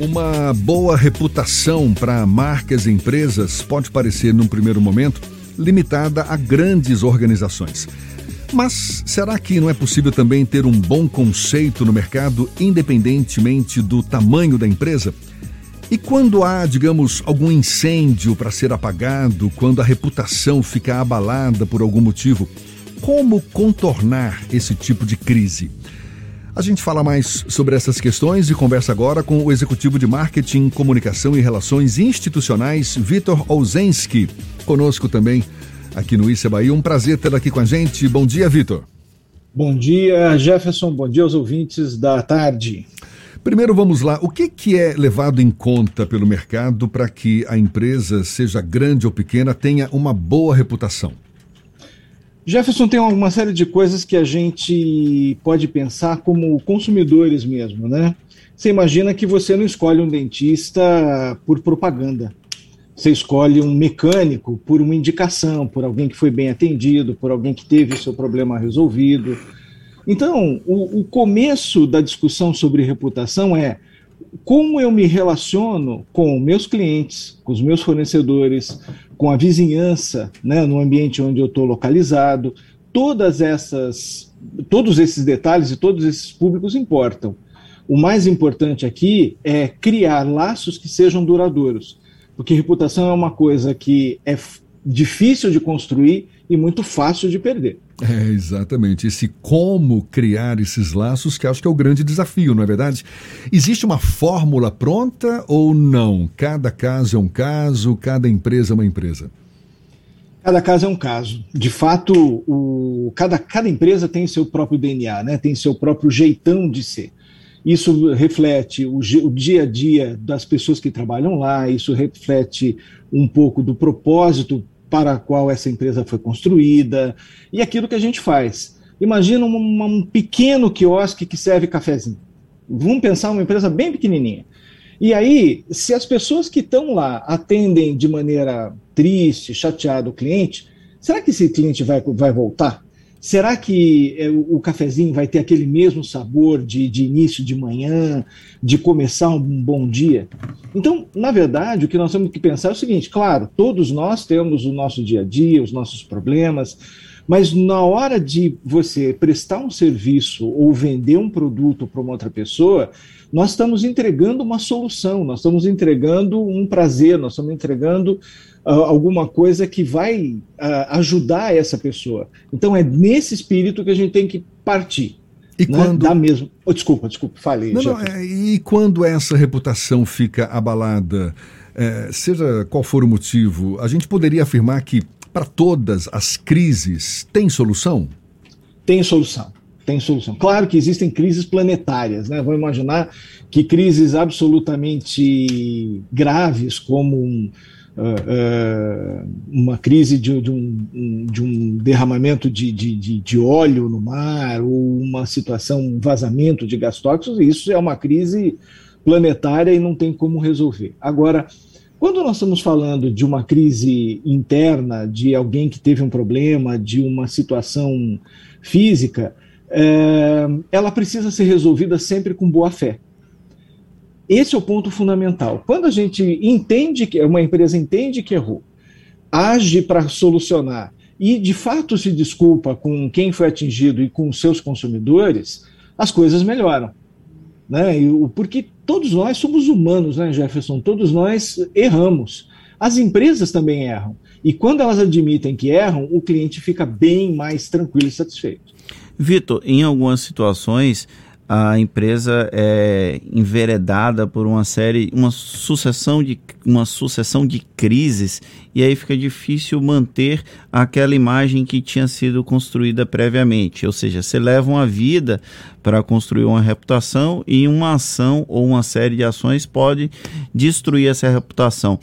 Uma boa reputação para marcas e empresas pode parecer, num primeiro momento, limitada a grandes organizações. Mas será que não é possível também ter um bom conceito no mercado, independentemente do tamanho da empresa? E quando há, digamos, algum incêndio para ser apagado, quando a reputação fica abalada por algum motivo, como contornar esse tipo de crise? A gente fala mais sobre essas questões e conversa agora com o executivo de marketing, comunicação e relações institucionais, Vitor Olzensky. Conosco também aqui no Issa Bahia. Um prazer tê-lo aqui com a gente. Bom dia, Vitor. Bom dia, Jefferson. Bom dia aos ouvintes da tarde. Primeiro, vamos lá. O que, que é levado em conta pelo mercado para que a empresa, seja grande ou pequena, tenha uma boa reputação? Jefferson tem uma série de coisas que a gente pode pensar como consumidores mesmo, né? Você imagina que você não escolhe um dentista por propaganda. Você escolhe um mecânico por uma indicação, por alguém que foi bem atendido, por alguém que teve o seu problema resolvido. Então, o, o começo da discussão sobre reputação é como eu me relaciono com meus clientes, com os meus fornecedores, com a vizinhança, né, no ambiente onde eu estou localizado, todas essas, todos esses detalhes e todos esses públicos importam. O mais importante aqui é criar laços que sejam duradouros, porque reputação é uma coisa que é difícil de construir e muito fácil de perder. É, exatamente. Esse como criar esses laços que acho que é o grande desafio, não é verdade? Existe uma fórmula pronta ou não? Cada caso é um caso, cada empresa é uma empresa. Cada caso é um caso. De fato, o, cada, cada empresa tem seu próprio DNA, né? tem seu próprio jeitão de ser. Isso reflete o, o, dia a dia das pessoas que trabalham lá, isso reflete um pouco do propósito para a qual essa empresa foi construída e aquilo que a gente faz. Imagina um, um pequeno quiosque que serve cafezinho. Vamos pensar uma empresa bem pequenininha. E aí, se as pessoas que estão lá atendem de maneira triste, chateada o cliente, será que esse cliente vai, vai voltar? Será que é, o cafezinho vai ter aquele mesmo sabor de, de início de manhã, de começar um bom dia? Então, na verdade, o que nós temos que pensar é o seguinte: claro, todos nós temos o nosso dia a dia, os nossos problemas, mas na hora de você prestar um serviço ou vender um produto para uma outra pessoa, nós estamos entregando uma solução, nós estamos entregando um prazer, nós estamos entregando uh, alguma coisa que vai uh, ajudar essa pessoa. Então é nesse espírito que a gente tem que partir. E né? quando. Dá mesmo. Oh, desculpa, desculpa, falei. Não, não, é, e quando essa reputação fica abalada, é, seja qual for o motivo, a gente poderia afirmar que para todas as crises tem solução? Tem solução. Tem solução. Claro que existem crises planetárias, né? Vamos imaginar que crises absolutamente graves, como um, uh, uma crise de, de, um, de um derramamento de, de, de, óleo no mar, ou uma situação, um vazamento de gás tóxicos, isso é uma crise planetária e não tem como resolver. Agora, quando nós estamos falando de uma crise interna, de alguém que teve um problema, de uma situação física, é, ela precisa ser resolvida sempre com boa fé. Esse é o ponto fundamental. Quando a gente entende que uma empresa entende que errou, age para solucionar e de fato se desculpa com quem foi atingido e com seus consumidores, as coisas melhoram. Né? Porque todos nós somos humanos, né, Jefferson? Todos nós erramos. As empresas também erram. E quando elas admitem que erram, o cliente fica bem mais tranquilo e satisfeito. Vitor, em algumas situações, a empresa é enveredada por uma série, uma sucessão de, uma sucessão de crises e aí fica difícil manter aquela imagem que tinha sido construída previamente. Ou seja, você leva uma vida para construir uma reputação e uma ação ou uma série de ações pode destruir essa reputação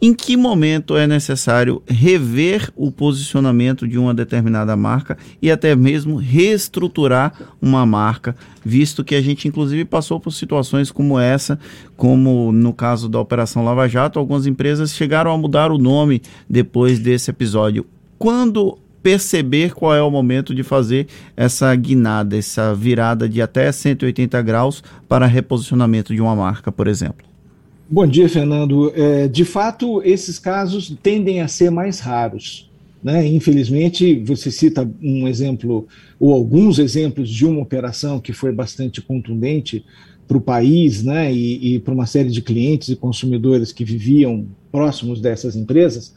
em que momento é necessário rever o posicionamento de uma determinada marca e até mesmo reestruturar uma marca, visto que a gente inclusive passou por situações como essa, como no caso da Operação Lava Jato, algumas empresas chegaram a mudar o nome depois desse episódio. Quando perceber qual é o momento de fazer essa guinada, essa virada de até 180 graus para reposicionamento de uma marca, por exemplo? Bom dia, Fernando. É, de fato, esses casos tendem a ser mais raros. Né? Infelizmente, você cita um exemplo, ou alguns exemplos de uma operação que foi bastante contundente para o país né? e, e para uma série de clientes e consumidores que viviam próximos dessas empresas,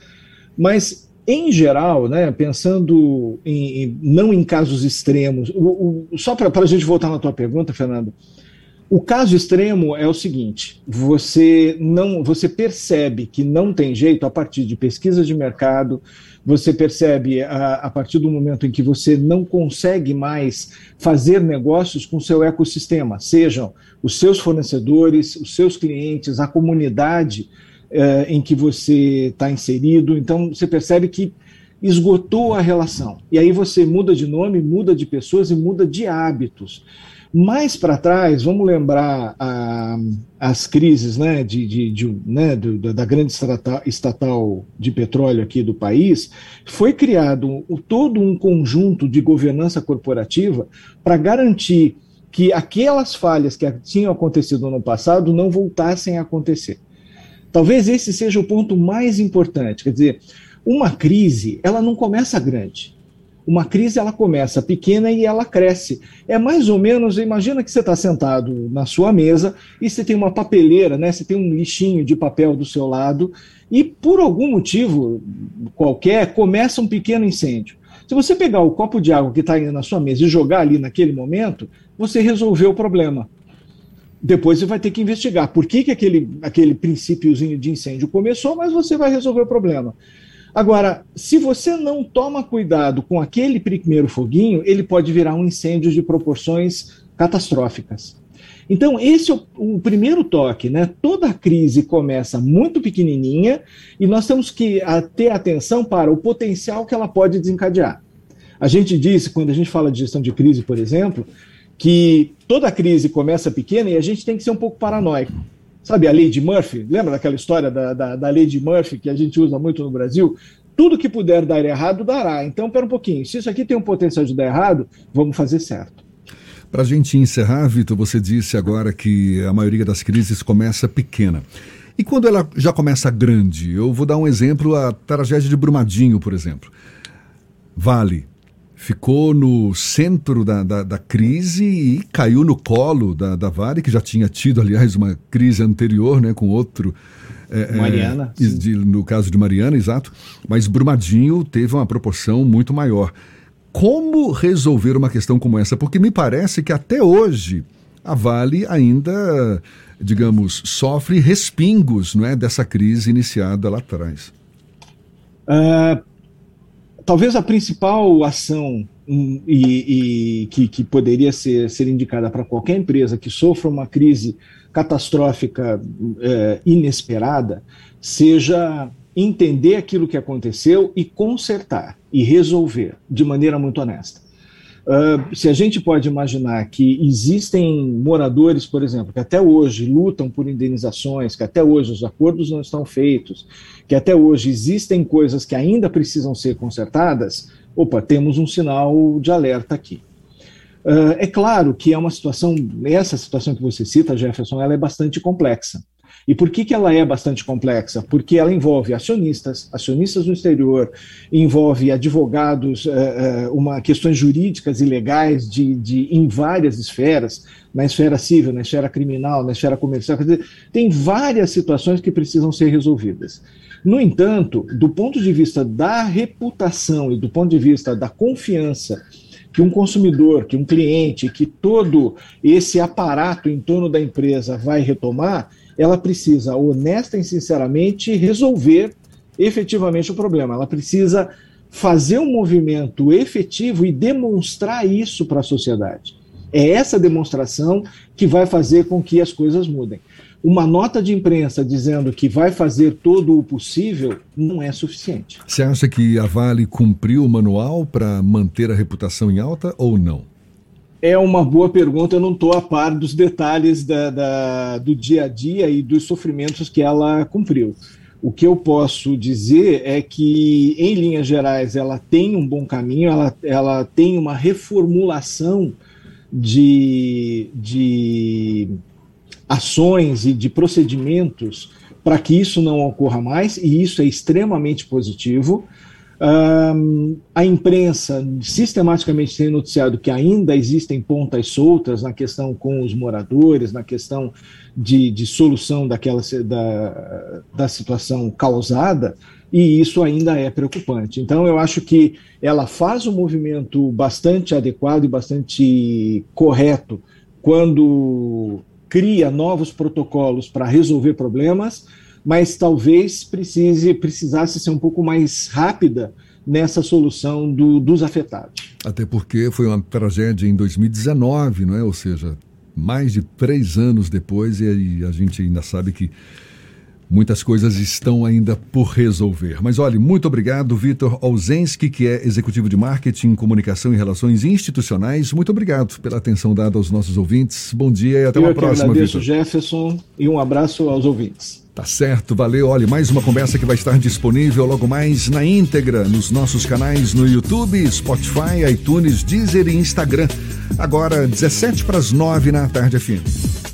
mas em geral, né, pensando em, em, não em casos extremos, o, o, só para a gente voltar na tua pergunta, Fernando, o caso extremo é o seguinte: você não, você percebe que não tem jeito a partir de pesquisas de mercado, você percebe a, a partir do momento em que você não consegue mais fazer negócios com seu ecossistema, sejam os seus fornecedores, os seus clientes, a comunidade eh, em que você está inserido. Então você percebe que esgotou a relação. E aí você muda de nome, muda de pessoas e muda de hábitos. Mais para trás, vamos lembrar a, as crises né, de, de, de né, do, da grande estatal, estatal de petróleo aqui do país, foi criado todo um conjunto de governança corporativa para garantir que aquelas falhas que tinham acontecido no passado não voltassem a acontecer. Talvez esse seja o ponto mais importante. Quer dizer, uma crise, ela não começa grande. Uma crise ela começa pequena e ela cresce. É mais ou menos, imagina que você está sentado na sua mesa e você tem uma papeleira, né? Você tem um lixinho de papel do seu lado e por algum motivo qualquer começa um pequeno incêndio. Se você pegar o copo de água que está na sua mesa e jogar ali naquele momento, você resolveu o problema. Depois você vai ter que investigar por que, que aquele, aquele princípiozinho de incêndio começou, mas você vai resolver o problema. Agora, se você não toma cuidado com aquele primeiro foguinho, ele pode virar um incêndio de proporções catastróficas. Então, esse é o, o, primeiro toque, né? Toda crise começa muito pequenininha e nós temos que a, ter atenção para o potencial que ela pode desencadear. A gente disse, quando a gente fala de gestão de crise, por exemplo, que toda crise começa pequena e a gente tem que ser um pouco paranoico. Sabe a lei de Murphy? Lembra daquela história da, da, da lei de Murphy que a gente usa muito no Brasil? Tudo que puder dar errado, dará. Então, pera um pouquinho. Se isso aqui tem um potencial de dar errado, vamos fazer certo. Para a gente encerrar, Vitor, você disse agora que a maioria das crises começa pequena. E quando ela já começa grande? Eu vou dar um exemplo, a tragédia de Brumadinho, por exemplo. Vale, ficou no centro da, da, da, crise e caiu no colo da, da Vale, que já tinha tido, aliás, uma crise anterior né, com outro. É, é Mariana. É, de, no caso de Mariana, exato. Mas Brumadinho teve uma proporção muito maior. Como resolver uma questão como essa? Porque me parece que até hoje a Vale ainda, digamos, sofre respingos não é, dessa crise iniciada lá atrás. Uh, talvez a principal ação um, e, e que, que, poderia ser, ser indicada para qualquer empresa que sofra uma crise catastrófica é, inesperada seja entender aquilo que aconteceu e consertar e resolver de maneira muito honesta. Uh, se a gente pode imaginar que existem moradores, por exemplo, que até hoje lutam por indenizações, que até hoje os acordos não estão feitos, que até hoje existem coisas que ainda precisam ser consertadas, opa, temos um sinal de alerta aqui. Uh, é claro que é uma situação, essa situação que você cita, Jefferson, ela é bastante complexa. E por que, que ela é bastante complexa? Porque ela envolve acionistas, acionistas no exterior, envolve advogados, uh, uma, questões jurídicas e legais de, de, em várias esferas, na esfera civil, na esfera criminal, na esfera comercial. Quer dizer, tem várias situações que precisam ser resolvidas. No entanto, do ponto de vista da reputação e do ponto de vista da confiança que um consumidor, que um cliente, que todo esse aparato em torno da empresa vai retomar, ela precisa, honesta e sinceramente, resolver efetivamente o problema. Ela precisa fazer um movimento efetivo e demonstrar isso para a sociedade. É essa demonstração que vai fazer com que as coisas mudem. Uma nota de imprensa dizendo que vai fazer todo o possível não é suficiente. Você acha que a Vale cumpriu o manual para manter a reputação em alta ou não? É uma boa pergunta, eu não estou a par dos detalhes da, da, do dia a dia e dos sofrimentos que ela cumpriu. O que eu posso dizer é que, em linhas gerais, ela tem um bom caminho, ela, ela tem uma reformulação de, de ações e de procedimentos para que isso não ocorra mais, e isso é extremamente positivo. A imprensa sistematicamente tem noticiado que ainda existem pontas soltas na questão com os moradores, na questão de, de solução daquela da, da situação causada, e isso ainda é preocupante. Então, eu acho que ela faz um movimento bastante adequado e bastante correto quando cria novos protocolos para resolver problemas, mas talvez precise precisasse ser um pouco mais rápida nessa solução do, dos afetados. Até porque foi uma tragédia em 2019, não é? Ou seja, mais de três anos depois e a gente ainda sabe que Muitas coisas estão ainda por resolver. Mas olhe, muito obrigado, Vitor Olzensky, que é executivo de marketing, comunicação e relações institucionais. Muito obrigado pela atenção dada aos nossos ouvintes. Bom dia e até Eu uma próxima, Vitor. Jefferson, e um abraço aos ouvintes. Tá certo, valeu. Olha, mais uma conversa que vai estar disponível logo mais na íntegra nos nossos canais no YouTube, Spotify, iTunes, Deezer e Instagram. Agora, 17 para as 9 na tarde, FM.